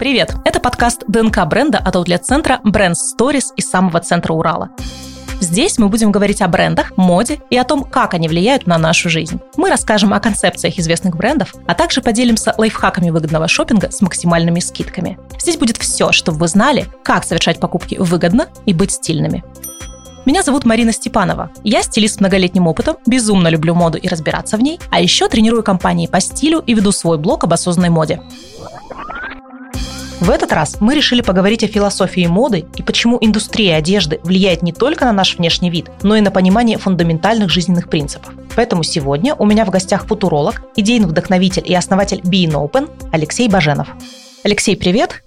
Привет! Это подкаст ДНК бренда от аутлет-центра Brands Stories из самого центра Урала. Здесь мы будем говорить о брендах, моде и о том, как они влияют на нашу жизнь. Мы расскажем о концепциях известных брендов, а также поделимся лайфхаками выгодного шопинга с максимальными скидками. Здесь будет все, чтобы вы знали, как совершать покупки выгодно и быть стильными. Меня зовут Марина Степанова. Я стилист с многолетним опытом, безумно люблю моду и разбираться в ней, а еще тренирую компании по стилю и веду свой блог об осознанной моде. В этот раз мы решили поговорить о философии моды и почему индустрия одежды влияет не только на наш внешний вид, но и на понимание фундаментальных жизненных принципов. Поэтому сегодня у меня в гостях футуролог, идейный вдохновитель и основатель Being Open Алексей Баженов. Алексей, привет!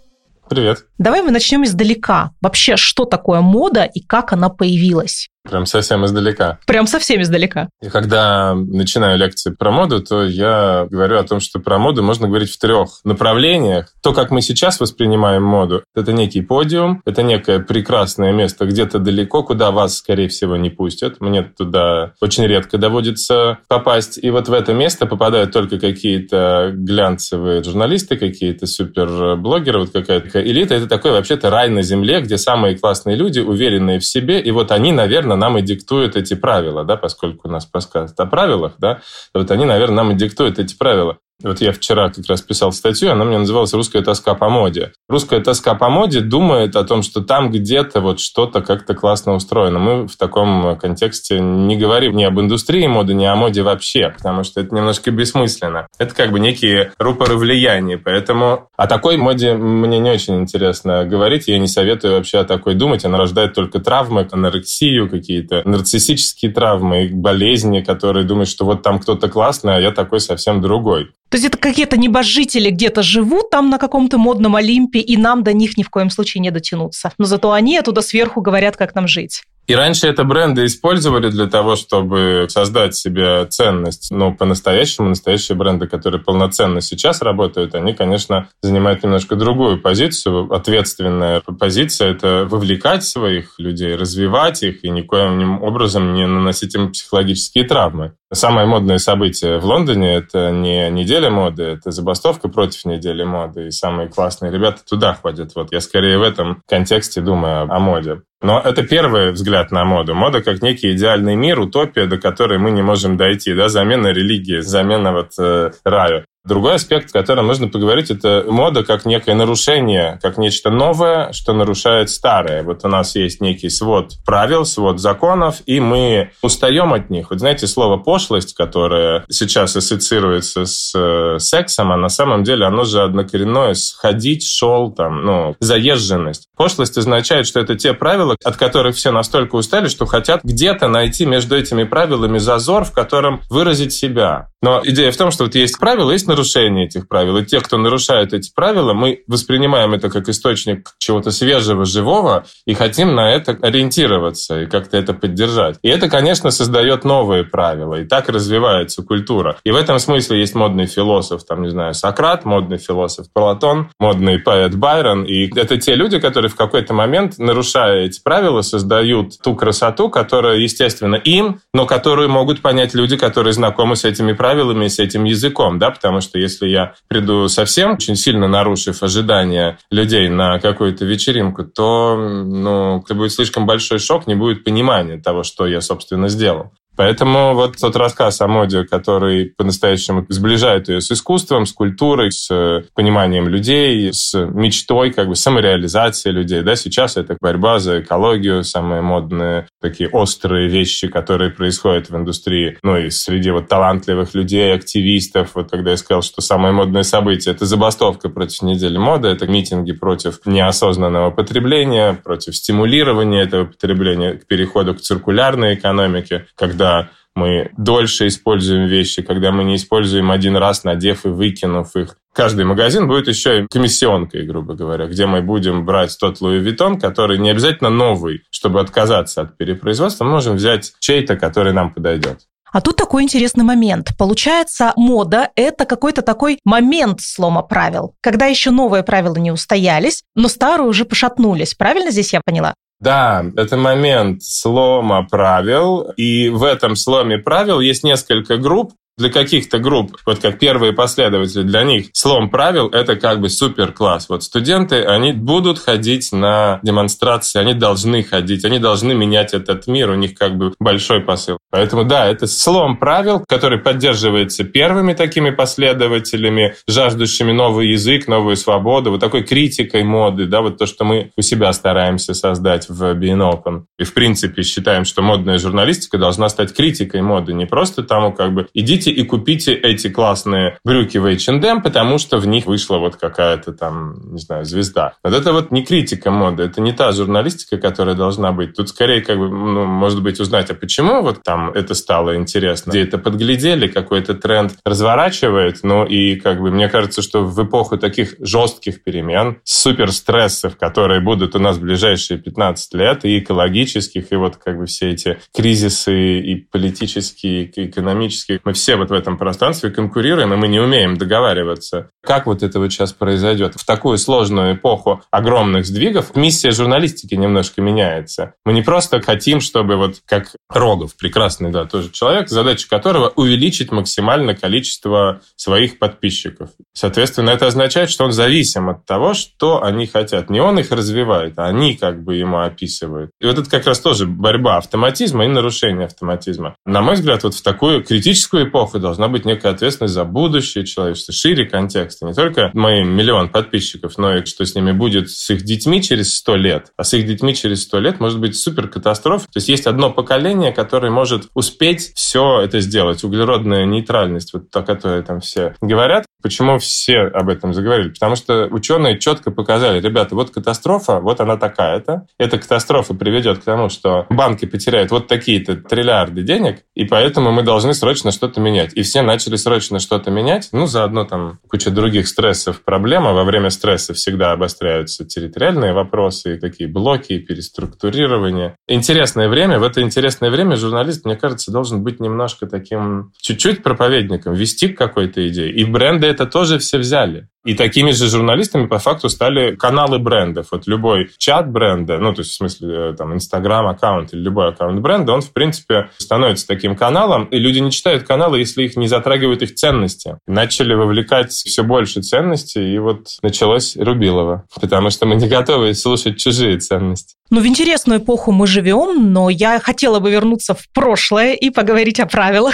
Привет. Давай мы начнем издалека. Вообще, что такое мода и как она появилась? Прям совсем издалека. Прям совсем издалека. И когда начинаю лекции про моду, то я говорю о том, что про моду можно говорить в трех направлениях. То, как мы сейчас воспринимаем моду, это некий подиум, это некое прекрасное место где-то далеко, куда вас, скорее всего, не пустят. Мне туда очень редко доводится попасть. И вот в это место попадают только какие-то глянцевые журналисты, какие-то суперблогеры, вот какая-то элита. Это такой вообще-то рай на земле, где самые классные люди, уверенные в себе, и вот они, наверное, наверное, нам и диктуют эти правила, да, поскольку у нас подсказывают о правилах, да, вот они, наверное, нам и диктуют эти правила. Вот я вчера как раз писал статью, она мне называлась «Русская тоска по моде». Русская тоска по моде думает о том, что там где-то вот что-то как-то классно устроено. Мы в таком контексте не говорим ни об индустрии моды, ни о моде вообще, потому что это немножко бессмысленно. Это как бы некие рупоры влияния, поэтому о такой моде мне не очень интересно говорить. Я не советую вообще о такой думать. Она рождает только травмы, анорексию, какие-то нарциссические травмы, болезни, которые думают, что вот там кто-то классный, а я такой совсем другой. То есть это какие-то небожители где-то живут там на каком-то модном Олимпе, и нам до них ни в коем случае не дотянуться. Но зато они оттуда сверху говорят, как нам жить. И раньше это бренды использовали для того, чтобы создать себе ценность. Но по-настоящему настоящие бренды, которые полноценно сейчас работают, они, конечно, занимают немножко другую позицию. Ответственная позиция – это вовлекать своих людей, развивать их и никоим образом не наносить им психологические травмы. Самое модное событие в Лондоне – это не неделя моды, это забастовка против недели моды. И самые классные ребята туда ходят. Вот я скорее в этом контексте думаю о моде. Но это первый взгляд на моду. Мода как некий идеальный мир, утопия, до которой мы не можем дойти. Да? Замена религии, замена вот, э, раю. Другой аспект, о котором нужно поговорить, это мода как некое нарушение, как нечто новое, что нарушает старое. Вот у нас есть некий свод правил, свод законов, и мы устаем от них. Вот знаете, слово «пошлость», которое сейчас ассоциируется с э, сексом, а на самом деле оно же однокоренное с «ходить», «шел», там, ну, заезженность. Пошлость означает, что это те правила, от которых все настолько устали, что хотят где-то найти между этими правилами зазор, в котором выразить себя. Но идея в том, что вот есть правила, есть нарушение этих правил. И те, кто нарушает эти правила, мы воспринимаем это как источник чего-то свежего, живого, и хотим на это ориентироваться и как-то это поддержать. И это, конечно, создает новые правила, и так развивается культура. И в этом смысле есть модный философ, там, не знаю, Сократ, модный философ Платон, модный поэт Байрон. И это те люди, которые в какой-то момент, нарушая эти правила, создают ту красоту, которая, естественно, им, но которую могут понять люди, которые знакомы с этими правилами, с этим языком, да, потому что если я приду совсем, очень сильно нарушив ожидания людей на какую-то вечеринку, то ну, это будет слишком большой шок, не будет понимания того, что я, собственно, сделал. Поэтому вот тот рассказ о моде, который по-настоящему сближает ее с искусством, с культурой, с э, пониманием людей, с мечтой, как бы самореализацией людей. Да, сейчас это борьба за экологию, самые модные такие острые вещи, которые происходят в индустрии. Ну и среди вот талантливых людей, активистов. Вот когда я сказал, что самое модное событие — это забастовка против недели моды, это митинги против неосознанного потребления, против стимулирования этого потребления, к переходу к циркулярной экономике, когда когда мы дольше используем вещи, когда мы не используем один раз, надев и выкинув их. Каждый магазин будет еще и комиссионкой, грубо говоря, где мы будем брать тот Луи Виттон, который не обязательно новый, чтобы отказаться от перепроизводства, мы можем взять чей-то, который нам подойдет. А тут такой интересный момент. Получается, мода – это какой-то такой момент слома правил, когда еще новые правила не устоялись, но старые уже пошатнулись. Правильно здесь я поняла? Да, это момент слома правил, и в этом сломе правил есть несколько групп, Для каких-то групп, вот как первые последователи, для них слом правил – это как бы супер класс. Вот студенты, они будут ходить на демонстрации, они должны ходить, они должны менять этот мир, у них как бы большой посыл. Поэтому да, это слом правил, который поддерживается первыми такими последователями, жаждущими новый язык, новую свободу, вот такой критикой моды, да, вот то, что мы у себя стараемся создать в Being Open. И в принципе считаем, что модная журналистика должна стать критикой моды, не просто тому как бы идите идите и купите эти классные брюки в H&M, потому что в них вышла вот какая-то там, не знаю, звезда. Вот это вот не критика моды, это не та журналистика, которая должна быть. Тут скорее, как бы, ну, может быть, узнать, а почему вот там это стало интересно, где это подглядели, какой-то тренд разворачивает, ну и как бы мне кажется, что в эпоху таких жестких перемен, суперстрессов, которые будут у нас в ближайшие 15 лет, и экологических, и вот как бы все эти кризисы и политические, и экономические, мы все все вот в этом пространстве конкурируем, и мы не умеем договариваться. Как вот это вот сейчас произойдет? В такую сложную эпоху огромных сдвигов миссия журналистики немножко меняется. Мы не просто хотим, чтобы вот как Рогов, прекрасный, да, тоже человек, задача которого увеличить максимально количество своих подписчиков. Соответственно, это означает, что он зависим от того, что они хотят. Не он их развивает, а они как бы ему описывают. И вот это как раз тоже борьба автоматизма и нарушение автоматизма. На мой взгляд, вот в такую критическую эпоху эпоху должна быть некая ответственность за будущее человечества, шире контекста. Не только мои миллион подписчиков, но и что с ними будет с их детьми через сто лет. А с их детьми через сто лет может быть супер катастрофа. То есть есть одно поколение, которое может успеть все это сделать. Углеродная нейтральность, вот о которой там все говорят. Почему все об этом заговорили? Потому что ученые четко показали, ребята, вот катастрофа, вот она такая-то. Эта катастрофа приведет к тому, что банки потеряют вот такие-то триллиарды денег, и поэтому мы должны срочно что-то менять. И все начали срочно что-то менять. Ну, заодно там куча других стрессов, проблем. А во время стресса всегда обостряются территориальные вопросы, и такие блоки, переструктурирование. Интересное время. В это интересное время журналист, мне кажется, должен быть немножко таким чуть-чуть проповедником, вести к какой-то идее. И бренды это тоже все взяли. И такими же журналистами по факту стали каналы брендов. Вот любой чат бренда, ну, то есть в смысле э, там Инстаграм аккаунт или любой аккаунт бренда, он, в принципе, становится таким каналом. И люди не читают каналы, если их не затрагивают их ценности. Начали вовлекать все больше ценностей, и вот началось Рубилово. Потому что мы не готовы слушать чужие ценности. Ну, в интересную эпоху мы живем, но я хотела бы вернуться в прошлое и поговорить о правилах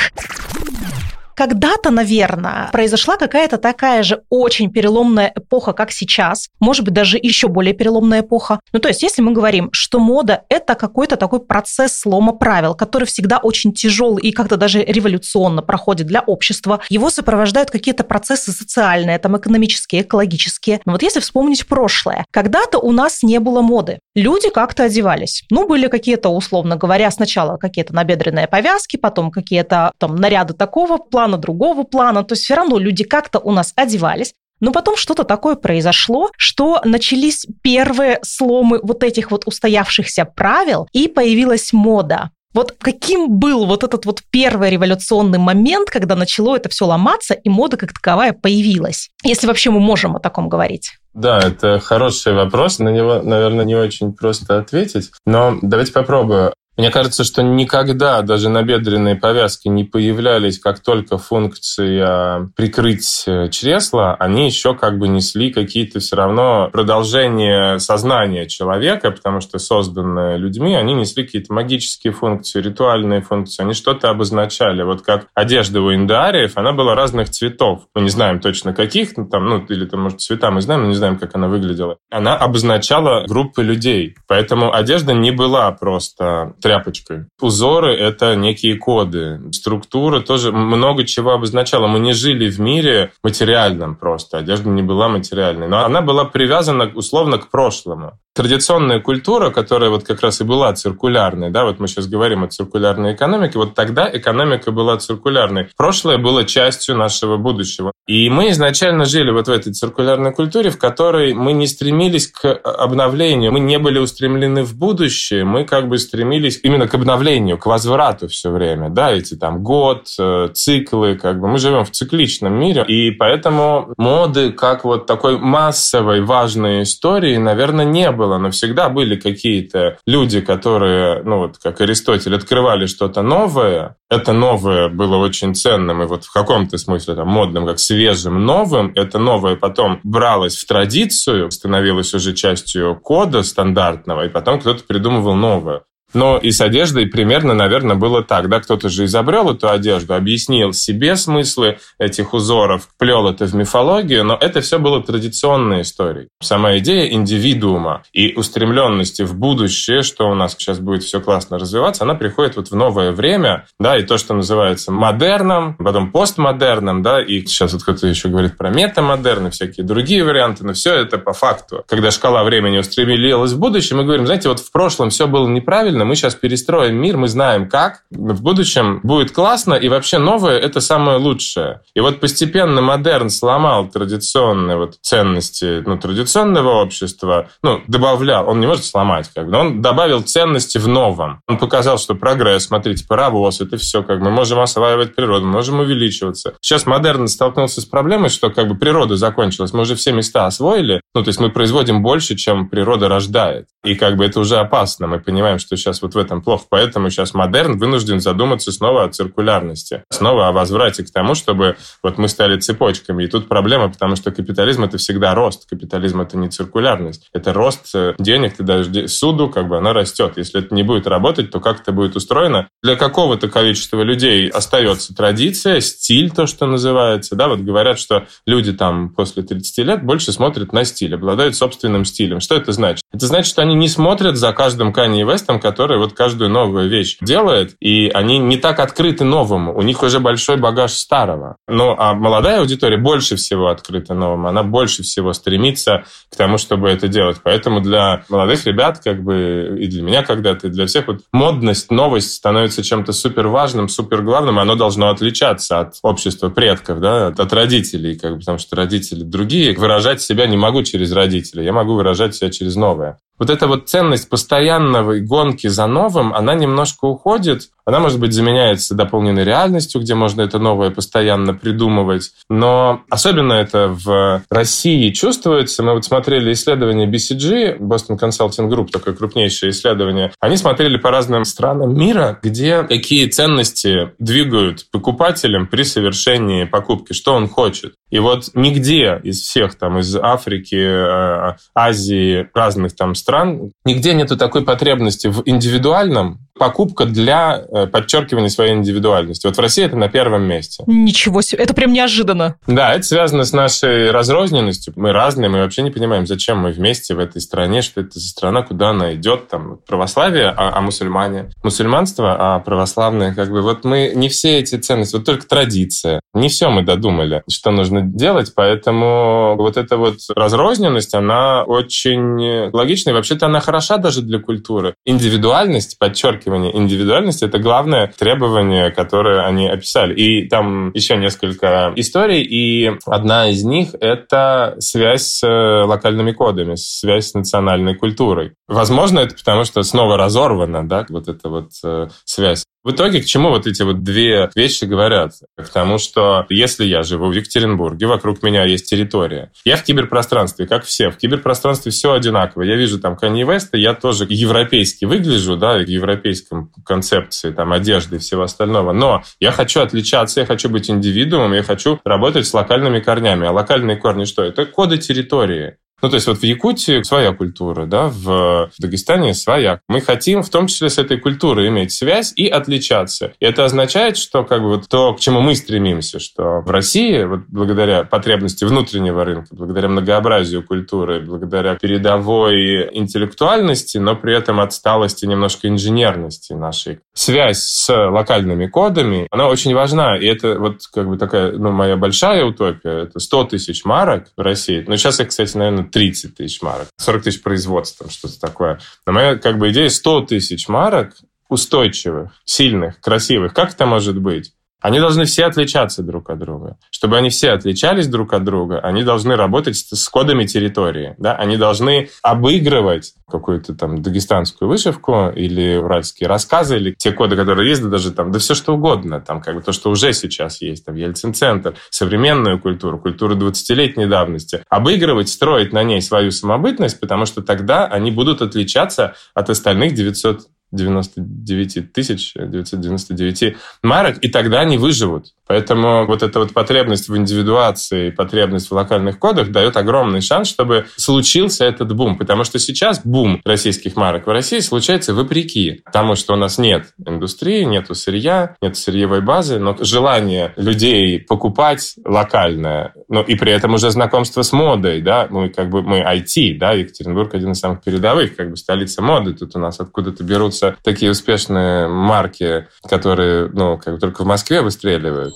когда-то, наверное, произошла какая-то такая же очень переломная эпоха, как сейчас, может быть, даже еще более переломная эпоха. Ну, то есть, если мы говорим, что мода – это какой-то такой процесс слома правил, который всегда очень тяжелый и как-то даже революционно проходит для общества, его сопровождают какие-то процессы социальные, там, экономические, экологические. Но вот если вспомнить прошлое, когда-то у нас не было моды. Люди как-то одевались. Ну, были какие-то, условно говоря, сначала какие-то набедренные повязки, потом какие-то там наряды такого плана, плана, другого плана. То есть все равно люди как-то у нас одевались. Но потом что-то такое произошло, что начались первые сломы вот этих вот устоявшихся правил, и появилась мода. Вот каким был вот этот вот первый революционный момент, когда начало это все ломаться, и мода как таковая появилась? Если вообще мы можем о таком говорить. Да, это хороший вопрос, на него, наверное, не очень просто ответить, но давайте попробую. Мне кажется, что никогда даже набедренные повязки не появлялись, как только функция прикрыть э, чресло, они еще как бы несли какие-то все равно продолжения сознания человека, потому что созданные людьми, они несли какие-то магические функции, ритуальные функции, они что-то обозначали. Вот как одежда у индаариев, она была разных цветов. Мы не знаем точно каких, ну, там, ну, или там, может, цвета мы знаем, но не знаем, как она выглядела. Она обозначала группы людей. Поэтому одежда не была просто тряпочкой. Узоры — это некие коды. Структура тоже много чего обозначала. Мы не жили в мире материальном просто. Одежда не была материальной. Но она была привязана условно к прошлому традиционная культура, которая вот как раз и была циркулярной, да, вот мы сейчас говорим о циркулярной экономике, вот тогда экономика была циркулярной. Прошлое было частью нашего будущего. И мы изначально жили вот в этой циркулярной культуре, в которой мы не стремились к обновлению, мы не были устремлены в будущее, мы как бы стремились именно к обновлению, к возврату все время, да, эти там год, э, циклы, как бы мы живем в цикличном мире, и поэтому моды как вот такой массовой важной истории, наверное, не было было, но всегда были какие-то люди, которые, ну вот как Аристотель, открывали что-то новое. Это новое было очень ценным и вот в каком-то смысле там, модным, как свежим новым. Это новое потом бралось в традицию, становилось уже частью кода стандартного, и потом кто-то придумывал новое. Но и с одеждой примерно, наверное, было так. Да? Кто-то же изобрел эту одежду, объяснил себе смыслы этих узоров, плел это в мифологию, но это все было традиционной историей. Сама идея индивидуума и устремленности в будущее, что у нас сейчас будет все классно развиваться, она приходит вот в новое время, да, и то, что называется модерном, потом постмодерном, да, и сейчас вот кто-то еще говорит про метамодерн и всякие другие варианты, но все это по факту. Когда шкала времени устремилась в будущее, мы говорим, знаете, вот в прошлом все было неправильно, правильно, мы сейчас перестроим мир, мы знаем как, в будущем будет классно, и вообще новое – это самое лучшее. И вот постепенно модерн сломал традиционные вот ценности ну, традиционного общества, ну, добавлял, он не может сломать, как бы, он добавил ценности в новом. Он показал, что прогресс, смотрите, паровоз, это все, как мы можем осваивать природу, можем увеличиваться. Сейчас модерн столкнулся с проблемой, что как бы природа закончилась, мы уже все места освоили, ну, то есть мы производим больше, чем природа рождает. И как бы это уже опасно. Мы понимаем, что сейчас вот в этом плохо. Поэтому сейчас модерн вынужден задуматься снова о циркулярности, снова о возврате к тому, чтобы вот мы стали цепочками. И тут проблема, потому что капитализм – это всегда рост. Капитализм – это не циркулярность. Это рост э, денег, ты даешь суду, как бы она растет. Если это не будет работать, то как это будет устроено? Для какого-то количества людей остается традиция, стиль, то, что называется. Да, вот говорят, что люди там после 30 лет больше смотрят на стиль, обладают собственным стилем. Что это значит? Это значит, что они не смотрят за каждым Канье Вестом, который вот каждую новую вещь делает, и они не так открыты новому. У них уже большой багаж старого. Ну, а молодая аудитория больше всего открыта новому. Она больше всего стремится к тому, чтобы это делать. Поэтому для молодых ребят, как бы, и для меня когда-то, и для всех, вот модность, новость становится чем-то супер важным, супер главным. Оно должно отличаться от общества предков, да, от родителей, как бы, потому что родители другие. Выражать себя не могу через родителей. Я могу выражать себя через новое вот эта вот ценность постоянной гонки за новым, она немножко уходит. Она, может быть, заменяется дополненной реальностью, где можно это новое постоянно придумывать. Но особенно это в России чувствуется. Мы вот смотрели исследование BCG, Boston Consulting Group, такое крупнейшее исследование. Они смотрели по разным странам мира, где какие ценности двигают покупателям при совершении покупки, что он хочет. И вот нигде из всех там, из Африки, э, Азии, разных там стран, нигде нету такой потребности в индивидуальном покупка для э, подчеркивания своей индивидуальности. Вот в России это на первом месте. Ничего себе, это прям неожиданно. Да, это связано с нашей разрозненностью. Мы разные, мы вообще не понимаем, зачем мы вместе в этой стране, что это за страна, куда она идет, там православие, а, а мусульмане. Мусульманство, а православные, как бы, вот мы не все эти ценности, вот только традиция. Не все мы додумали, что нужно делать, поэтому вот эта вот разрозненность, она очень логичная, вообще-то она хороша даже для культуры. Индивидуальность подчеркивает подчеркивание индивидуальности — это главное требование, которое они описали. И там еще несколько историй, и одна из них — это связь с э, локальными кодами, связь с национальной культурой. Возможно, это потому, что снова разорвана, да, вот эта вот э, связь. В итоге к чему вот эти вот две вещи говорят? К тому, что если я живу в Екатеринбурге, вокруг меня есть территория, я в киберпространстве, как все. В киберпространстве все одинаково. Я вижу там Kanye West, я тоже европейски выгляжу, да, в европейском концепции, там, одежды и всего остального. Но я хочу отличаться, я хочу быть индивидуумом, я хочу работать с локальными корнями. А локальные корни что? Это коды территории. Ну, то есть вот в Якутии своя культура, да, в Дагестане своя. Мы хотим в том числе с этой культурой иметь связь и отличаться. И это означает, что как бы вот то, к чему мы стремимся, что в России, вот благодаря потребности внутреннего рынка, благодаря многообразию культуры, благодаря передовой интеллектуальности, но при этом отсталости немножко инженерности нашей, связь с локальными кодами, она очень важна. И это вот как бы такая, ну, моя большая утопия. Это 100 тысяч марок в России. Но сейчас я, кстати, наверное, 30 тысяч марок, 40 тысяч производств, что-то такое. Но моя как бы идея 100 тысяч марок устойчивых, сильных, красивых. Как это может быть? Они должны все отличаться друг от друга. Чтобы они все отличались друг от друга, они должны работать с кодами территории. Да? Они должны обыгрывать какую-то там дагестанскую вышивку или уральские рассказы, или те коды, которые есть, да даже там, да все что угодно, там как бы то, что уже сейчас есть, там Ельцин-центр, современную культуру, культуру 20-летней давности, обыгрывать, строить на ней свою самобытность, потому что тогда они будут отличаться от остальных 900 99 тысяч 999 марок, и тогда они выживут. Поэтому вот эта вот потребность в индивидуации, потребность в локальных кодах дает огромный шанс, чтобы случился этот бум. Потому что сейчас бум российских марок в России случается вопреки тому, что у нас нет индустрии, нету сырья, нет сырьевой базы, но желание людей покупать локальное, но и при этом уже знакомство с модой, да, мы как бы, мы IT, да, Екатеринбург один из самых передовых, как бы столица моды, тут у нас откуда-то берутся такие успешные марки, которые, ну, как бы только в Москве выстреливают.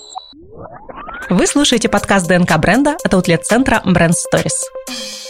Вы слушаете подкаст ДНК бренда от аутлет-центра Brand Stories.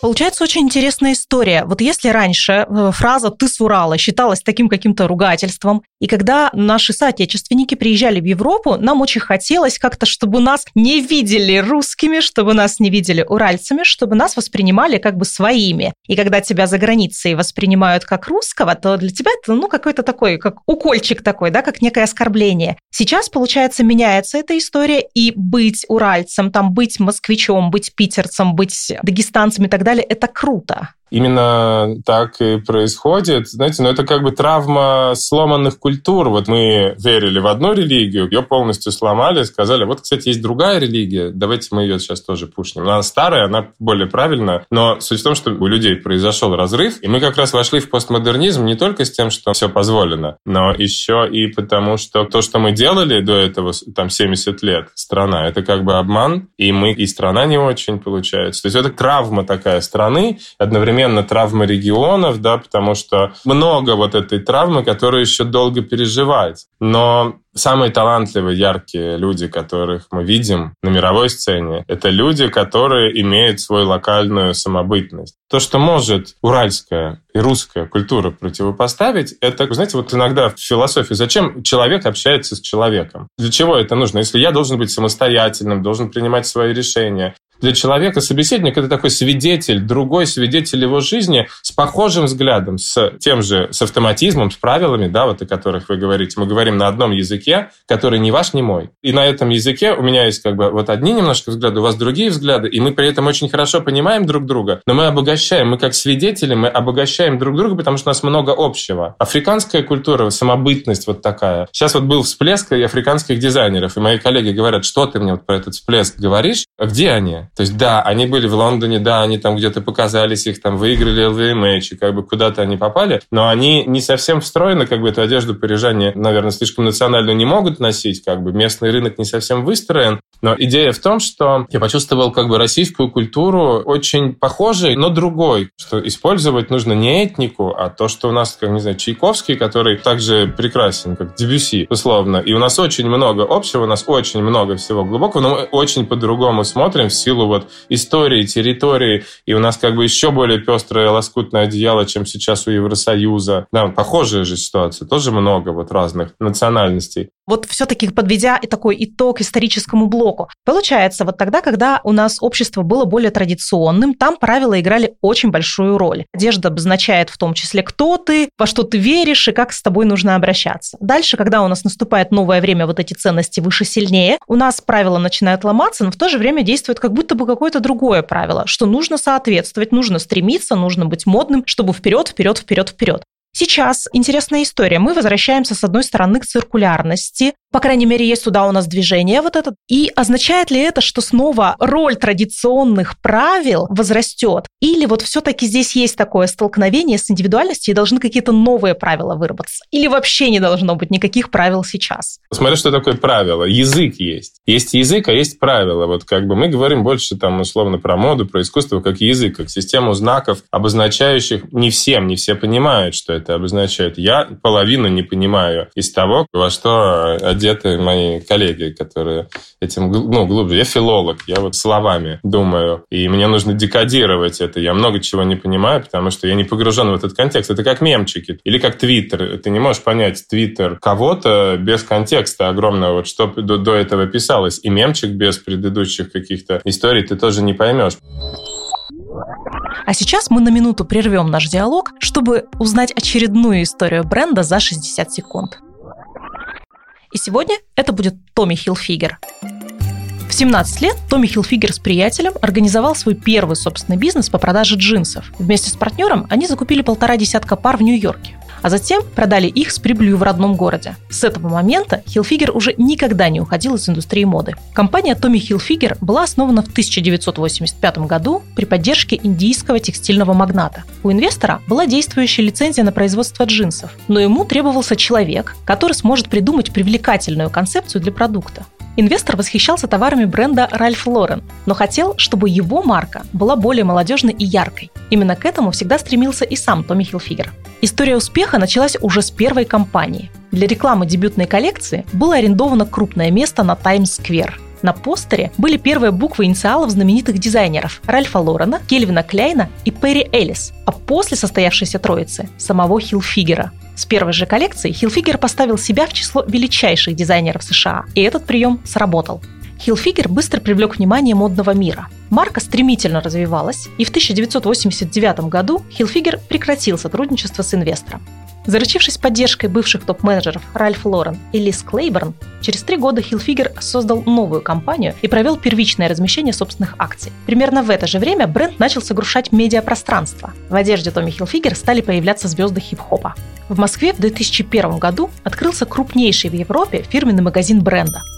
Получается очень интересная история. Вот если раньше э, фраза «ты с Урала» считалась таким каким-то ругательством, и когда наши соотечественники приезжали в Европу, нам очень хотелось как-то, чтобы нас не видели русскими, чтобы нас не видели уральцами, чтобы нас воспринимали как бы своими. И когда тебя за границей воспринимают как русского, то для тебя это, ну, какой-то такой, как укольчик такой, да, как некое оскорбление. Сейчас, получается, меняется эта история, и быть уральцем, там, быть москвичом, быть питерцем, быть дагестанцем и так это круто. Именно так и происходит. Знаете, ну это как бы травма сломанных культур. Вот мы верили в одну религию, ее полностью сломали, сказали, вот, кстати, есть другая религия, давайте мы ее сейчас тоже пушнем. Она старая, она более правильная, но суть в том, что у людей произошел разрыв, и мы как раз вошли в постмодернизм не только с тем, что все позволено, но еще и потому, что то, что мы делали до этого, там, 70 лет, страна, это как бы обман, и мы, и страна не очень получается. То есть это травма такая страны, одновременно одновременно травмы регионов, да, потому что много вот этой травмы, которую еще долго переживать. Но самые талантливые, яркие люди, которых мы видим на мировой сцене, это люди, которые имеют свою локальную самобытность. То, что может уральская и русская культура противопоставить, это, знаете, вот иногда в философии, зачем человек общается с человеком? Для чего это нужно? Если я должен быть самостоятельным, должен принимать свои решения, для человека собеседник – это такой свидетель, другой свидетель его жизни с похожим взглядом, с тем же, с автоматизмом, с правилами, да, вот о которых вы говорите. Мы говорим на одном языке, который ни ваш, ни мой. И на этом языке у меня есть как бы вот одни немножко взгляды, у вас другие взгляды, и мы при этом очень хорошо понимаем друг друга, но мы обогащаем, мы как свидетели, мы обогащаем друг друга, потому что у нас много общего. Африканская культура, самобытность вот такая. Сейчас вот был всплеск африканских дизайнеров, и мои коллеги говорят, что ты мне вот про этот всплеск говоришь, а где они? То есть, да, они были в Лондоне, да, они там где-то показались, их там выиграли LVMH, и как бы куда-то они попали, но они не совсем встроены, как бы эту одежду парижане, наверное, слишком национальную не могут носить, как бы местный рынок не совсем выстроен. Но идея в том, что я почувствовал как бы российскую культуру очень похожей, но другой, что использовать нужно не этнику, а то, что у нас, как не знаю, Чайковский, который также прекрасен, как Дебюси, условно. И у нас очень много общего, у нас очень много всего глубокого, но мы очень по-другому смотрим в силу вот истории, территории, и у нас как бы еще более пестрое лоскутное одеяло, чем сейчас у Евросоюза. Да, похожая же ситуация, тоже много вот разных национальностей. Вот все-таки подведя и такой итог историческому блоку, получается, вот тогда, когда у нас общество было более традиционным, там правила играли очень большую роль. Одежда обозначает в том числе, кто ты, во что ты веришь и как с тобой нужно обращаться. Дальше, когда у нас наступает новое время, вот эти ценности выше сильнее, у нас правила начинают ломаться, но в то же время действует как будто бы какое-то другое правило, что нужно соответствовать, нужно стремиться, нужно быть модным, чтобы вперед, вперед, вперед, вперед. Сейчас интересная история. Мы возвращаемся, с одной стороны, к циркулярности, по крайней мере, есть туда у нас движение вот это. И означает ли это, что снова роль традиционных правил возрастет? Или вот все-таки здесь есть такое столкновение с индивидуальностью и должны какие-то новые правила выработаться? Или вообще не должно быть никаких правил сейчас? Смотри, что такое правило. Язык есть. Есть язык, а есть правила. Вот как бы мы говорим больше там условно про моду, про искусство, как язык, как систему знаков, обозначающих не всем, не все понимают, что это обозначает. Я половину не понимаю из того, во что одеты мои коллеги, которые этим ну, глубже. Я филолог, я вот словами думаю, и мне нужно декодировать это. Я много чего не понимаю, потому что я не погружен в этот контекст. Это как мемчики или как твиттер. Ты не можешь понять твиттер кого-то без контекста огромного, вот что до, до этого писалось. И мемчик без предыдущих каких-то историй ты тоже не поймешь. А сейчас мы на минуту прервем наш диалог, чтобы узнать очередную историю бренда за 60 секунд. И сегодня это будет Томми Хилфигер. В 17 лет Томми Хилфигер с приятелем организовал свой первый собственный бизнес по продаже джинсов. Вместе с партнером они закупили полтора десятка пар в Нью-Йорке а затем продали их с прибылью в родном городе. С этого момента Hilfiger уже никогда не уходил из индустрии моды. Компания Tommy Hilfiger была основана в 1985 году при поддержке индийского текстильного магната. У инвестора была действующая лицензия на производство джинсов, но ему требовался человек, который сможет придумать привлекательную концепцию для продукта. Инвестор восхищался товарами бренда Ralph Lauren, но хотел, чтобы его марка была более молодежной и яркой. Именно к этому всегда стремился и сам Томми Хилфигер. История успеха началась уже с первой кампании. Для рекламы дебютной коллекции было арендовано крупное место на Таймс-сквер. На постере были первые буквы инициалов знаменитых дизайнеров Ральфа Лорена, Кельвина Кляйна и Перри Эллис, а после состоявшейся троицы – самого Хилфигера. С первой же коллекции Хилфигер поставил себя в число величайших дизайнеров США, и этот прием сработал. Хилфигер быстро привлек внимание модного мира. Марка стремительно развивалась, и в 1989 году Хилфигер прекратил сотрудничество с инвестором. Заручившись поддержкой бывших топ-менеджеров Ральф Лорен и Лиз Клейборн, через три года Хилфигер создал новую компанию и провел первичное размещение собственных акций. Примерно в это же время бренд начал сокрушать медиапространство. В одежде Томми Хилфигер стали появляться звезды хип-хопа. В Москве в 2001 году открылся крупнейший в Европе фирменный магазин бренда –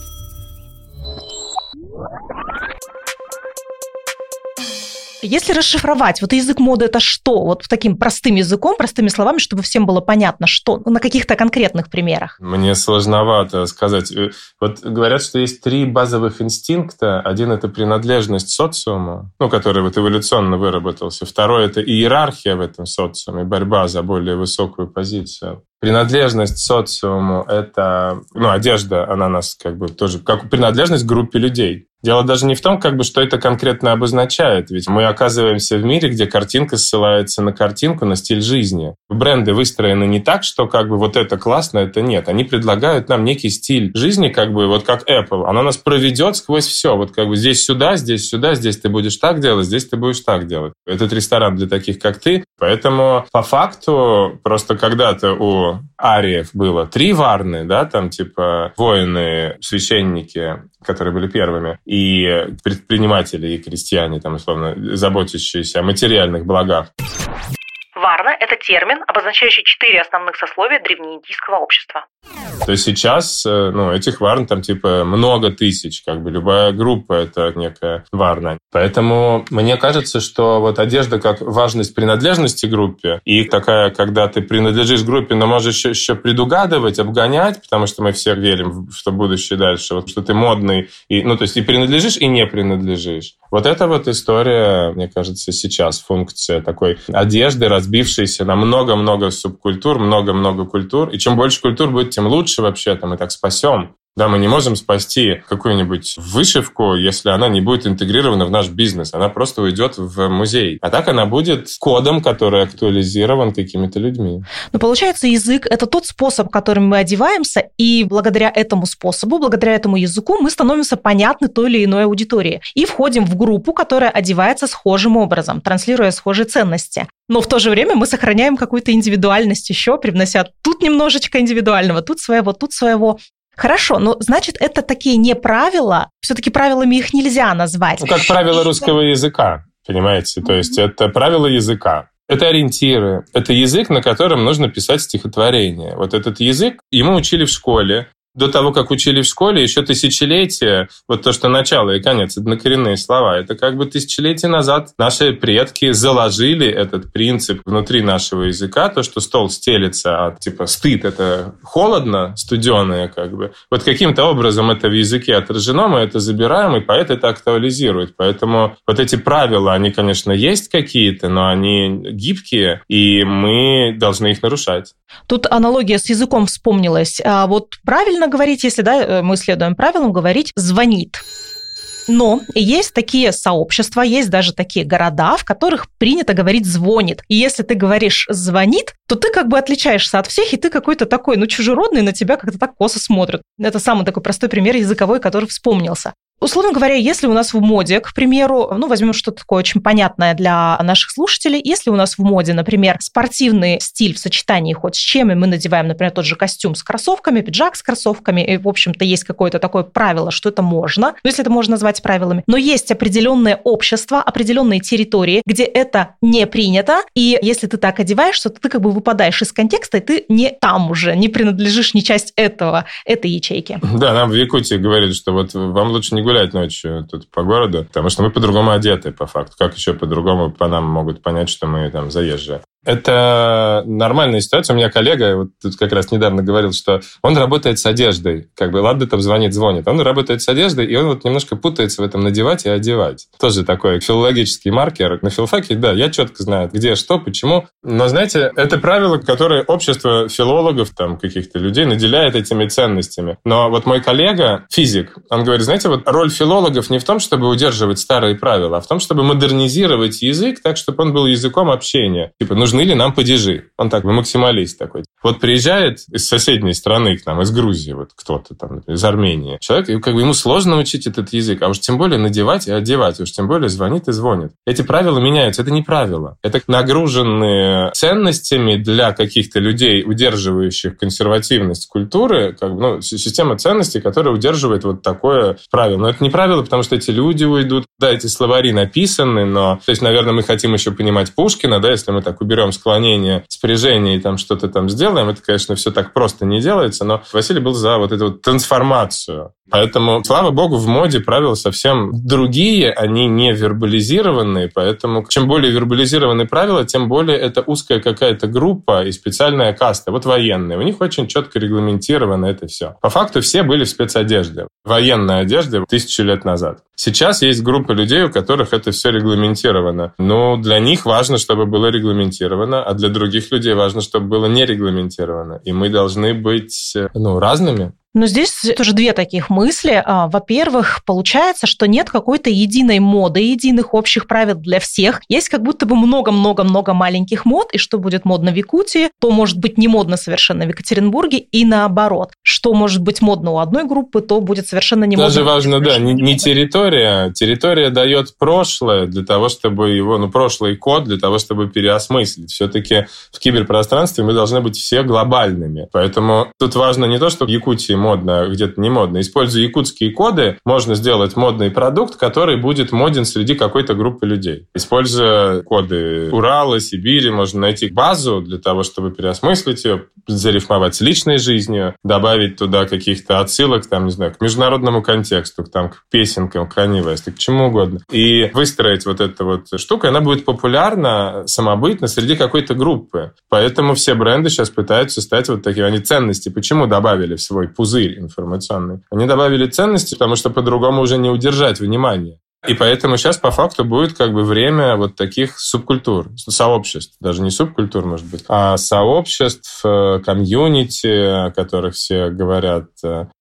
Если расшифровать, вот язык моды это что? Вот таким простым языком, простыми словами, чтобы всем было понятно, что на каких-то конкретных примерах. Мне сложновато сказать. Э, вот говорят, что есть три базовых инстинкта. Один – это принадлежность социуму, ну, который вот эволюционно выработался. Второй – это иерархия в этом социуме, борьба за более высокую позицию. Принадлежность социуму – это, ну, одежда, она нас как бы тоже, как принадлежность к группе людей. Дело даже не в том, как бы, что это конкретно обозначает, ведь мы оказываемся в мире, где картинка ссылается на картинку, на стиль жизни. Бренды выстроены не так, что как бы вот это классно, это нет. Они предлагают нам некий стиль жизни, как бы вот как Apple. Она нас проведет сквозь все. Вот как бы здесь сюда, здесь сюда, здесь ты будешь так делать, здесь ты будешь так делать. Этот ресторан для таких, как ты. Поэтому по факту просто когда-то у ариев было три варны, да, там типа воины, священники, которые были первыми, и предприниматели, и крестьяне, там, условно, заботящиеся о материальных благах. Варна – это термин, обозначающий четыре основных сословия древнеиндийского общества. То есть сейчас э, ну, этих варн там типа много тысяч, как бы любая группа – это некая варна. Поэтому мне кажется, что вот одежда как важность принадлежности группе и такая, когда ты принадлежишь группе, но можешь еще, предугадывать, обгонять, потому что мы все верим, что будущее дальше, вот, что ты модный, и, ну то есть и принадлежишь, и не принадлежишь. Вот это вот история, мне кажется, сейчас функция такой одежды, разбившейся на много-много субкультур, много-много культур. И чем больше культур будет, тем лучше вообще-то мы так спасем. Да, мы не можем спасти какую-нибудь вышивку, если она не будет интегрирована в наш бизнес. Она просто уйдет в музей. А так она будет кодом, который актуализирован какими-то людьми. Но получается, язык – это тот способ, которым мы одеваемся, и благодаря этому способу, благодаря этому языку мы становимся понятны той или иной аудитории и входим в группу, которая одевается схожим образом, транслируя схожие ценности. Но в то же время мы сохраняем какую-то индивидуальность еще, привнося тут немножечко индивидуального, тут своего, тут своего. Хорошо, но значит, это такие не правила, все-таки правилами их нельзя назвать. Ну, как правило русского языка, понимаете? То есть это правила языка. Это ориентиры. Это язык, на котором нужно писать стихотворение. Вот этот язык ему учили в школе до того, как учили в школе, еще тысячелетия, вот то, что начало и конец, однокоренные слова, это как бы тысячелетия назад наши предки заложили этот принцип внутри нашего языка, то, что стол стелится, а типа стыд – это холодно, студеное как бы. Вот каким-то образом это в языке отражено, мы это забираем, и поэт это актуализирует. Поэтому вот эти правила, они, конечно, есть какие-то, но они гибкие, и мы должны их нарушать. Тут аналогия с языком вспомнилась. А вот правильно правильно говорить, если да, э, мы следуем правилам, говорить «звонит». Но есть такие сообщества, есть даже такие города, в которых принято говорить «звонит». И если ты говоришь «звонит», то ты как бы отличаешься от всех, и ты какой-то такой, ну, чужеродный, на тебя как-то так косо смотрят. Это самый такой простой пример языковой, который вспомнился. Условно говоря, если у нас в моде, к примеру, ну, возьмем что-то такое очень понятное для наших слушателей, если у нас в моде, например, спортивный стиль в сочетании хоть с чем, и мы надеваем, например, тот же костюм с кроссовками, пиджак с кроссовками, и, в общем-то, есть какое-то такое правило, что это можно, ну, если это можно назвать правилами, но есть определенное общество, определенные территории, где это не принято, и если ты так одеваешься, то ты как бы выпадаешь из контекста, и ты не там уже, не принадлежишь, не часть этого, этой ячейки. Да, нам в Якутии говорили, что вот вам лучше не гулять ночью тут по городу, потому что мы по-другому одеты, по факту. Как еще по-другому по нам могут понять, что мы там заезжие? Это нормальная ситуация. У меня коллега вот тут как раз недавно говорил, что он работает с одеждой. Как бы, ладно, там звонит, звонит. Он работает с одеждой, и он вот немножко путается в этом надевать и одевать. Тоже такой филологический маркер. На филфаке, да, я четко знаю, где, что, почему. Но, знаете, это правило, которое общество филологов, там, каких-то людей наделяет этими ценностями. Но вот мой коллега, физик, он говорит, знаете, вот роль филологов не в том, чтобы удерживать старые правила, а в том, чтобы модернизировать язык так, чтобы он был языком общения. Типа, нужно нужны ли нам падежи? Он так, максималист такой. Вот приезжает из соседней страны к нам, из Грузии, вот кто-то там, из Армении. Человек, и как бы ему сложно учить этот язык, а уж тем более надевать и одевать, уж тем более звонит и звонит. Эти правила меняются, это не правила. Это нагруженные ценностями для каких-то людей, удерживающих консервативность культуры, как бы, ну, система ценностей, которая удерживает вот такое правило. Но это не правило, потому что эти люди уйдут. Да, эти словари написаны, но, то есть, наверное, мы хотим еще понимать Пушкина, да, если мы так уберем берем склонение, спряжение и там что-то там сделаем, это, конечно, все так просто не делается, но Василий был за вот эту вот трансформацию. Поэтому, слава богу, в моде правила совсем другие, они не вербализированные, поэтому чем более вербализированы правила, тем более это узкая какая-то группа и специальная каста. Вот военные, у них очень четко регламентировано это все. По факту все были в спецодежде, военной одежде тысячу лет назад. Сейчас есть группа людей, у которых это все регламентировано. Но для них важно, чтобы было регламентировано, а для других людей важно, чтобы было не регламентировано. И мы должны быть ну, разными. Но здесь тоже две таких мысли. А, во-первых, получается, что нет какой-то единой моды, единых общих правил для всех. Есть как будто бы много-много-много маленьких мод, и что будет модно в Якутии, то может быть не модно совершенно в Екатеринбурге, и наоборот. Что может быть модно у одной группы, то будет совершенно не модно. Даже важно, да, не, не территория. Территория дает прошлое для того, чтобы его, ну, прошлый код для того, чтобы переосмыслить. Все-таки в киберпространстве мы должны быть все глобальными. Поэтому тут важно не то, что в Якутии модно, где-то не модно. Используя якутские коды, можно сделать модный продукт, который будет моден среди какой-то группы людей. Используя коды Урала, Сибири, можно найти базу для того, чтобы переосмыслить ее, зарифмовать с личной жизнью, добавить туда каких-то отсылок, там, не знаю, к международному контексту, там, к песенкам, к Kanye к чему угодно. И выстроить вот эту вот штуку, она будет популярна самобытно среди какой-то группы. Поэтому все бренды сейчас пытаются стать вот такими, они ценности. Почему добавили в свой пузырь пузырь информационный. Они добавили ценности, потому что по-другому уже не удержать внимание. И поэтому сейчас по факту будет как бы время вот таких субкультур, сообществ, даже не субкультур, может быть, а сообществ, э, комьюнити, о которых все говорят.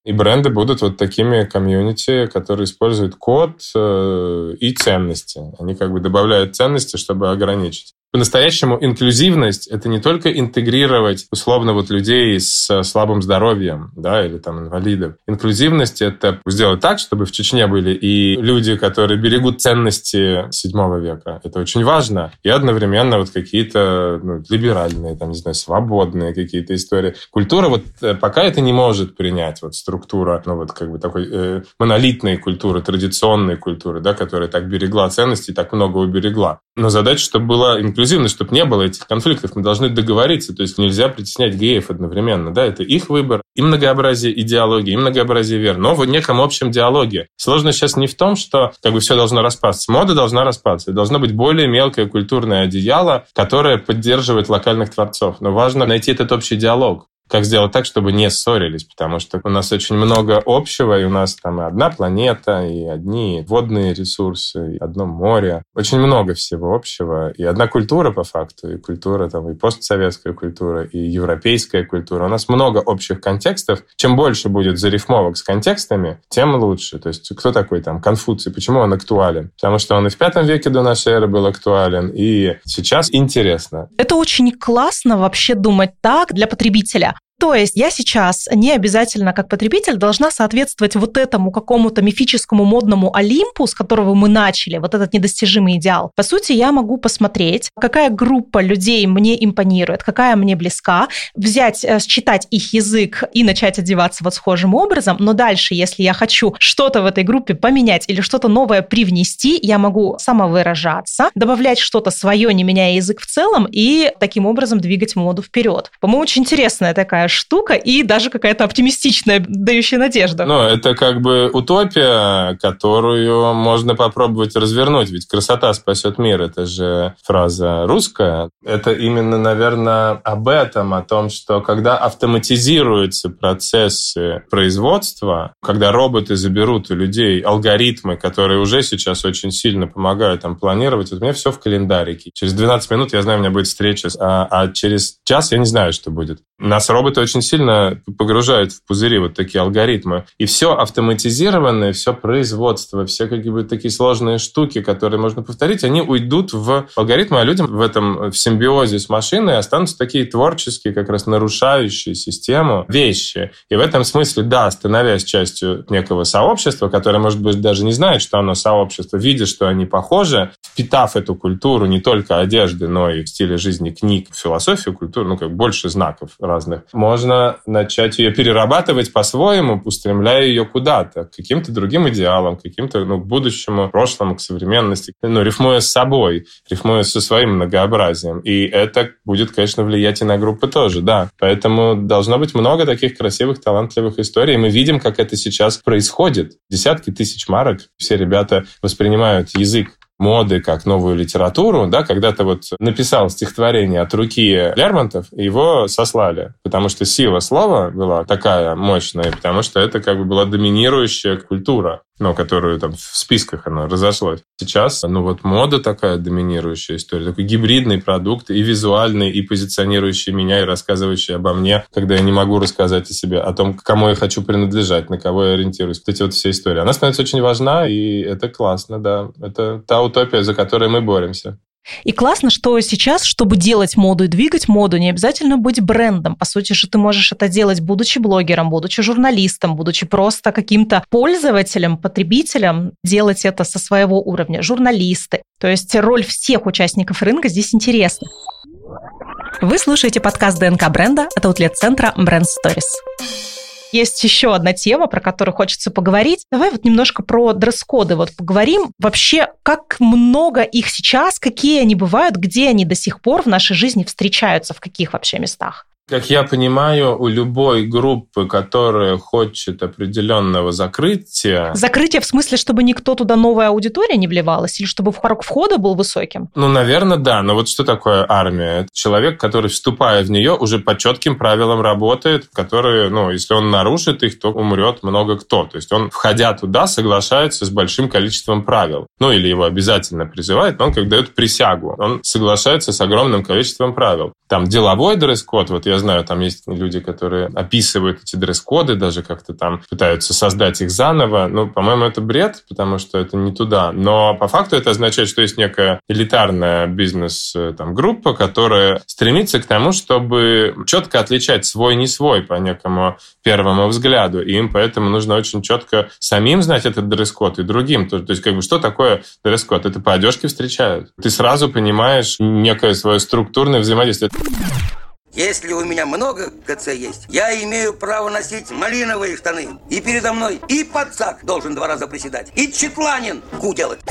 И бренды будут вот такими комьюнити, которые используют код э, и ценности. Они как бы добавляют ценности, чтобы ограничить. По-настоящему инклюзивность — это не только интегрировать условно вот людей с слабым здоровьем, да, или там инвалидов. Инклюзивность — это сделать так, чтобы в Чечне были и люди, которые берегут ценности седьмого века. Это очень важно. И одновременно вот какие-то ну, либеральные, там, не знаю, свободные какие-то истории. Культура вот э, пока это не может принять, вот структура, ну вот как бы такой э, монолитной культуры, традиционной культуры, да, которая так берегла ценности и так много уберегла. Но задача, чтобы была инклюзивность, чтобы не было этих конфликтов. Мы должны договориться. То есть нельзя притеснять геев одновременно. Да, это их выбор, и многообразие идеологии, и многообразие вер, но в неком общем диалоге. Сложность сейчас не в том, что как бы все должно распасться. Мода должна распасться. Должно быть более мелкое культурное одеяло, которое поддерживает локальных творцов. Но важно найти этот общий диалог. Как сделать так, чтобы не ссорились, потому что у нас очень много общего, и у нас там и одна планета, и одни водные ресурсы, и одно море. Очень много всего общего, и одна культура по факту, и культура там, и постсоветская культура, и европейская культура. У нас много общих контекстов. Чем больше будет зарифмовок с контекстами, тем лучше. То есть кто такой там Конфуций, почему он актуален? Потому что он и в пятом веке до нашей эры был актуален, и сейчас интересно. Это очень классно вообще думать так для потребителя. То есть я сейчас не обязательно как потребитель должна соответствовать вот этому какому-то мифическому модному Олимпу, с которого мы начали, вот этот недостижимый идеал. По сути, я могу посмотреть, какая группа людей мне импонирует, какая мне близка, взять, э, считать их язык и начать одеваться вот схожим образом. Но дальше, если я хочу что-то в этой группе поменять или что-то новое привнести, я могу самовыражаться, добавлять что-то свое, не меняя язык в целом, и таким образом двигать моду вперед. По-моему, очень интересная такая штука и даже какая-то оптимистичная, дающая надежду. Ну, это как бы утопия, которую можно попробовать развернуть, ведь красота спасет мир, это же фраза русская. Это именно, наверное, об этом, о том, что когда автоматизируются процессы производства, когда роботы заберут у людей алгоритмы, которые уже сейчас очень сильно помогают там планировать, вот у меня все в календарике. Через 12 минут я знаю, у меня будет встреча, а, а через час я не знаю, что будет. Нас роботы очень сильно погружают в пузыри вот такие алгоритмы. И все автоматизированное, все производство, все какие-то такие сложные штуки, которые можно повторить, они уйдут в алгоритмы, а людям в этом в симбиозе с машиной останутся такие творческие, как раз нарушающие систему вещи. И в этом смысле, да, становясь частью некого сообщества, которое, может быть, даже не знает, что оно сообщество, видя, что они похожи, впитав эту культуру не только одежды, но и в стиле жизни книг, философию, культуру, ну, как больше знаков разных, можно начать ее перерабатывать по-своему, устремляя ее куда-то, к каким-то другим идеалам, к каким-то, ну, будущему, прошлому, к современности, ну, рифмуя с собой, рифмуя со своим многообразием. И это будет, конечно, влиять и на группы тоже, да. Поэтому должно быть много таких красивых, талантливых историй. И мы видим, как это сейчас происходит. Десятки тысяч марок. Все ребята воспринимают язык моды как новую литературу, да, когда-то вот написал стихотворение от руки Лермонтов, его сослали, потому что сила слова была такая мощная, потому что это как бы была доминирующая культура ну, которую там в списках она разошлась. Сейчас, ну, вот мода такая доминирующая история, такой гибридный продукт, и визуальный, и позиционирующий меня, и рассказывающий обо мне, когда я не могу рассказать о себе, о том, кому я хочу принадлежать, на кого я ориентируюсь. Вот эти вот все истории. Она становится очень важна, и это классно, да. Это та утопия, за которой мы боремся. И классно, что сейчас, чтобы делать моду и двигать моду, не обязательно быть брендом. По сути же, ты можешь это делать, будучи блогером, будучи журналистом, будучи просто каким-то пользователем, потребителем, делать это со своего уровня. Журналисты. То есть роль всех участников рынка здесь интересна. Вы слушаете подкаст ДНК бренда от аутлет-центра Brand Stories. Есть еще одна тема, про которую хочется поговорить. Давай вот немножко про дресс-коды вот поговорим. Вообще, как много их сейчас, какие они бывают, где они до сих пор в нашей жизни встречаются, в каких вообще местах? Как я понимаю, у любой группы, которая хочет определенного закрытия... Закрытие в смысле, чтобы никто туда новая аудитория не вливалась? Или чтобы порог входа был высоким? Ну, наверное, да. Но вот что такое армия? Это человек, который, вступая в нее, уже по четким правилам работает, которые, ну, если он нарушит их, то умрет много кто. То есть он, входя туда, соглашается с большим количеством правил. Ну, или его обязательно призывают, но он как дает присягу. Он соглашается с огромным количеством правил. Там деловой дресс-код, вот я знаю, там есть люди, которые описывают эти дресс-коды, даже как-то там пытаются создать их заново. Ну, по-моему, это бред, потому что это не туда. Но по факту это означает, что есть некая элитарная бизнес-группа, которая стремится к тому, чтобы четко отличать свой не свой по некому первому взгляду. И им поэтому нужно очень четко самим знать этот дресс-код и другим. То, то есть, как бы, что такое дресс-код? Это по одежке встречают. Ты сразу понимаешь некое свое структурное взаимодействие. Если у меня много КЦ есть, я имею право носить малиновые штаны. И передо мной и подсак должен два раза приседать, и Четланин ку делать.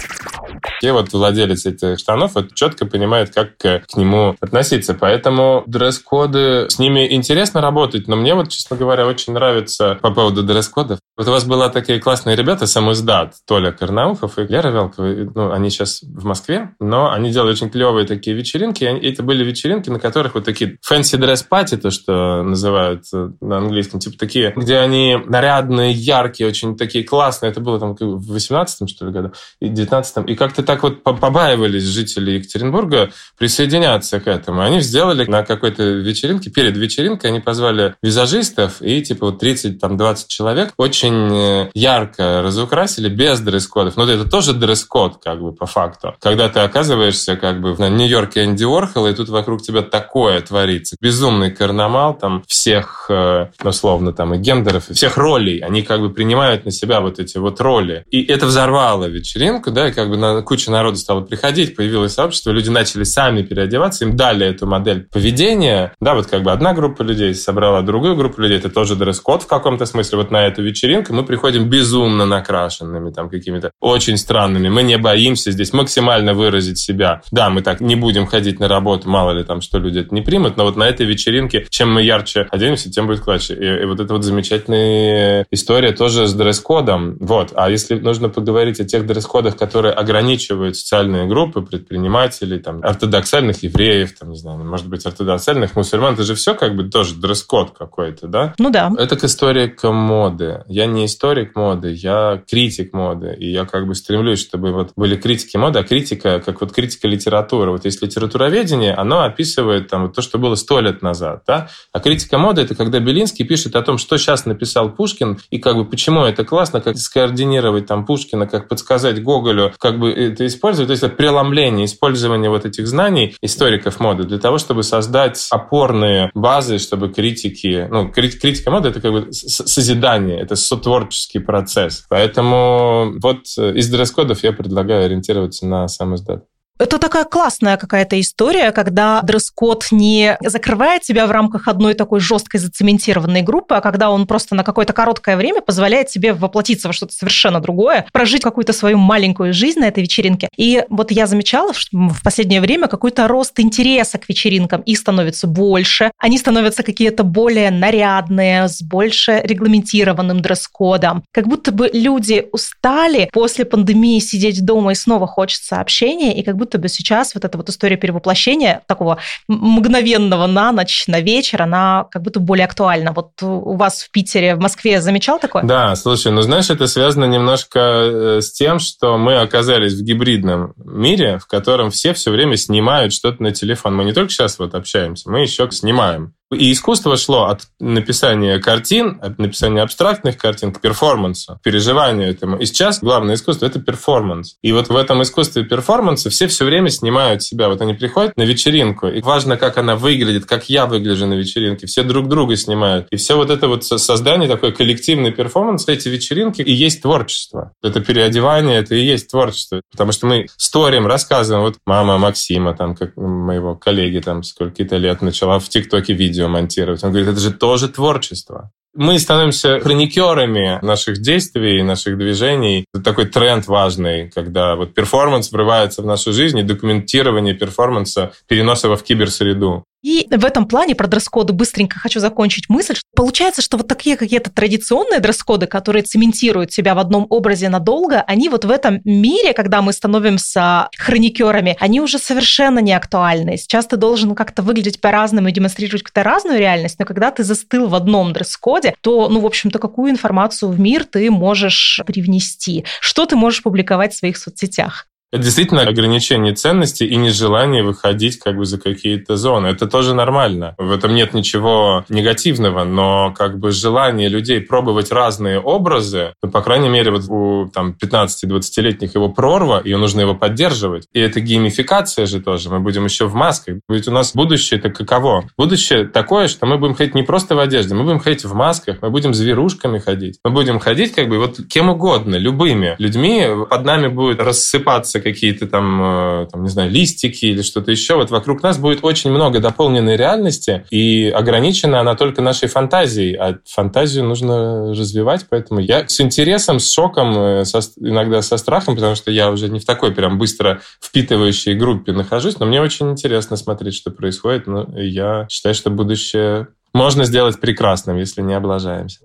И вот владелец этих штанов вот четко понимает, как к, к нему относиться. Поэтому дресс-коды, с ними интересно работать, но мне вот, честно говоря, очень нравится по поводу дресс-кодов. Вот у вас была такие классные ребята, самоиздат, Толя Карнаухов и Лера Велкова. Ну, они сейчас в Москве, но они делали очень клевые такие вечеринки. И это были вечеринки, на которых вот такие fancy dress party, то, что называют э, на английском, типа такие, где они нарядные, яркие, очень такие классные. Это было там в 18-м, что ли, году, и 19-м. И как-то так вот побаивались жители Екатеринбурга присоединяться к этому. Они сделали на какой-то вечеринке, перед вечеринкой они позвали визажистов и типа вот 30-20 человек очень очень э, ярко разукрасили без дресс-кодов. Но это тоже дресс-код, как бы, по факту. Когда ты оказываешься, как бы, на Нью-Йорке Энди Уорхола, и тут вокруг тебя такое творится. Безумный карнамал там всех, э, условно, там, и гендеров, и всех ролей. Они как бы принимают на себя вот эти вот роли. И это взорвало вечеринку, да, и как бы на, куча народу стала приходить, появилось сообщество, люди начали сами переодеваться, им дали эту модель поведения. Да, вот как бы одна группа людей собрала другую группу людей, это тоже дресс-код в каком-то смысле вот на эту вечеринку, вечеринка, мы приходим безумно накрашенными, там, какими-то очень странными. Мы не боимся здесь максимально выразить себя. Да, мы так не будем ходить на работу, мало ли там, что люди это не примут, но вот на этой вечеринке, чем мы ярче оденемся, тем будет клатче. И, и вот эта вот замечательная история тоже с дресс-кодом. Вот. А если нужно поговорить о тех дресс-кодах, которые ограничивают социальные группы, предпринимателей, там, ортодоксальных евреев, там, не знаю, может быть, ортодоксальных мусульман, это же все как бы тоже дресс-код какой-то, да? Ну да. Это к истории к моды. Я не историк моды, я критик моды. И я как бы стремлюсь, чтобы вот были критики моды, а критика, как вот критика литературы. Вот есть литературоведение, оно описывает там вот то, что было сто лет назад. Да? А критика моды – это когда Белинский пишет о том, что сейчас написал Пушкин, и как бы почему это классно, как скоординировать там Пушкина, как подсказать Гоголю, как бы это использовать. То есть это преломление, использование вот этих знаний историков моды для того, чтобы создать опорные базы, чтобы критики... Ну, критика моды – это как бы созидание, это сотворческий процесс. Поэтому вот из дресс-кодов я предлагаю ориентироваться на сам издат. Это такая классная какая-то история, когда дресс-код не закрывает тебя в рамках одной такой жесткой зацементированной группы, а когда он просто на какое-то короткое время позволяет тебе воплотиться во что-то совершенно другое, прожить какую-то свою маленькую жизнь на этой вечеринке. И вот я замечала что в последнее время какой-то рост интереса к вечеринкам. Их становится больше, они становятся какие-то более нарядные, с больше регламентированным дресс-кодом. Как будто бы люди устали после пандемии сидеть дома и снова хочется общения, и как будто будто бы сейчас вот эта вот история перевоплощения такого мгновенного на ночь, на вечер, она как будто более актуальна. Вот у вас в Питере, в Москве замечал такое? Да, слушай, ну знаешь, это связано немножко э, с тем, что мы оказались в гибридном мире, в котором все все время снимают что-то на телефон. Мы не только сейчас вот общаемся, мы еще снимаем. И искусство шло от написания картин, от написания абстрактных картин к перформансу, к переживанию этому. И сейчас главное искусство — это перформанс. И вот в этом искусстве перформанса все все время снимают себя. Вот они приходят на вечеринку, и важно, как она выглядит, как я выгляжу на вечеринке. Все друг друга снимают. И все вот это вот создание, такой коллективный перформанс, эти вечеринки и есть творчество. Это переодевание, это и есть творчество. Потому что мы сторим, рассказываем. Вот мама Максима, там, как моего коллеги, там, сколько-то лет начала в ТикТоке видео видео монтировать. Он говорит, это же тоже творчество. Мы становимся хроникерами наших действий, наших движений. Это такой тренд важный, когда вот перформанс врывается в нашу жизнь, и документирование перформанса, перенос его в киберсреду. И в этом плане про дресс-коды быстренько хочу закончить мысль. Получается, что вот такие какие-то традиционные дресс-коды, которые цементируют себя в одном образе надолго, они вот в этом мире, когда мы становимся хроникерами, они уже совершенно не актуальны. Сейчас ты должен как-то выглядеть по-разному и демонстрировать какую-то разную реальность, но когда ты застыл в одном дресс-коде, то, ну, в общем-то, какую информацию в мир ты можешь привнести? Что ты можешь публиковать в своих соцсетях? Это действительно ограничение ценностей и нежелание выходить как бы за какие-то зоны. Это тоже нормально. В этом нет ничего негативного, но как бы желание людей пробовать разные образы, ну, по крайней мере, вот у там 15-20-летних его прорва, и нужно его поддерживать. И это геймификация же тоже. Мы будем еще в масках. Ведь у нас будущее это каково? Будущее такое, что мы будем ходить не просто в одежде, мы будем ходить в масках, мы будем зверушками ходить. Мы будем ходить как бы вот кем угодно, любыми людьми. Под нами будет рассыпаться появятся какие-то там, э, там, не знаю, листики или что-то еще, вот вокруг нас будет очень много дополненной реальности, и ограничена она только нашей фантазией, а фантазию нужно развивать, поэтому я с интересом, с шоком, э, со, иногда со страхом, потому что я уже не в такой прям быстро впитывающей группе нахожусь, но мне очень интересно смотреть, что происходит, но я считаю, что будущее можно сделать прекрасным, если не облажаемся.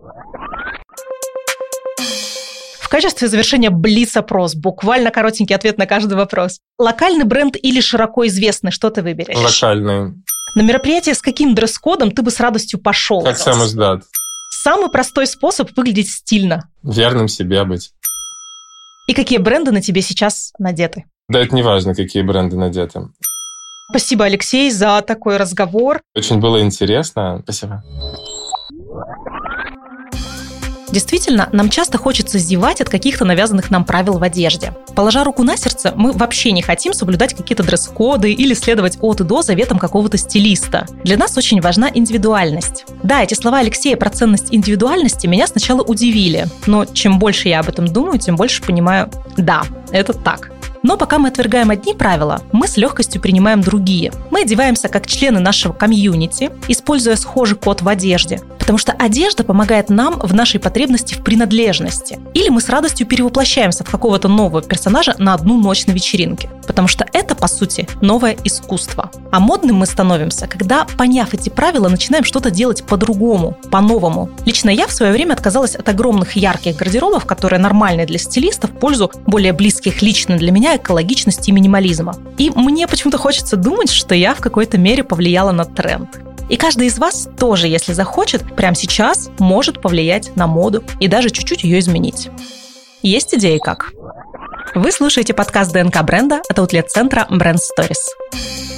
Качестве завершения блиц-опрос, буквально коротенький ответ на каждый вопрос. Локальный бренд или широко известный, что ты выберешь? Локальный. На мероприятие с каким дресс-кодом ты бы с радостью пошел? Как сам издат. Самый простой способ выглядеть стильно. Верным себе быть. И какие бренды на тебе сейчас надеты? Да, это не важно, какие бренды надеты. Спасибо, Алексей, за такой разговор. Очень было интересно. Спасибо. Действительно, нам часто хочется зевать от каких-то навязанных нам правил в одежде. Положа руку на сердце, мы вообще не хотим соблюдать какие-то дресс-коды или следовать от и до заветам какого-то стилиста. Для нас очень важна индивидуальность. Да, эти слова Алексея про ценность индивидуальности меня сначала удивили, но чем больше я об этом думаю, тем больше понимаю, да, это так. Но пока мы отвергаем одни правила, мы с легкостью принимаем другие. Мы одеваемся как члены нашего комьюнити, используя схожий код в одежде, потому что одежда помогает нам в нашей потребности в принадлежности. Или мы с радостью перевоплощаемся в какого-то нового персонажа на одну ночь на вечеринке, потому что это, по сути, новое искусство. А модным мы становимся, когда, поняв эти правила, начинаем что-то делать по-другому, по-новому. Лично я в свое время отказалась от огромных ярких гардеробов, которые нормальны для стилистов, в пользу более близких лично для меня экологичности и минимализма. И мне почему-то хочется думать, что я в какой-то мере повлияла на тренд. И каждый из вас тоже, если захочет, прямо сейчас может повлиять на моду и даже чуть-чуть ее изменить. Есть идеи как? Вы слушаете подкаст ДНК бренда от аутлет-центра Brand Stories.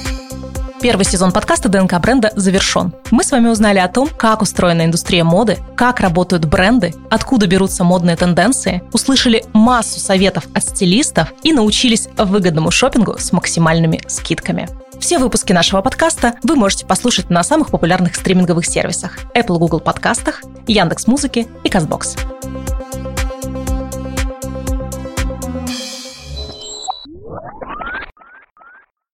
Первый сезон подкаста ДНК бренда завершен. Мы с вами узнали о том, как устроена индустрия моды, как работают бренды, откуда берутся модные тенденции, услышали массу советов от стилистов и научились выгодному шопингу с максимальными скидками. Все выпуски нашего подкаста вы можете послушать на самых популярных стриминговых сервисах Apple Google подкастах, Яндекс Музыки и Казбокс.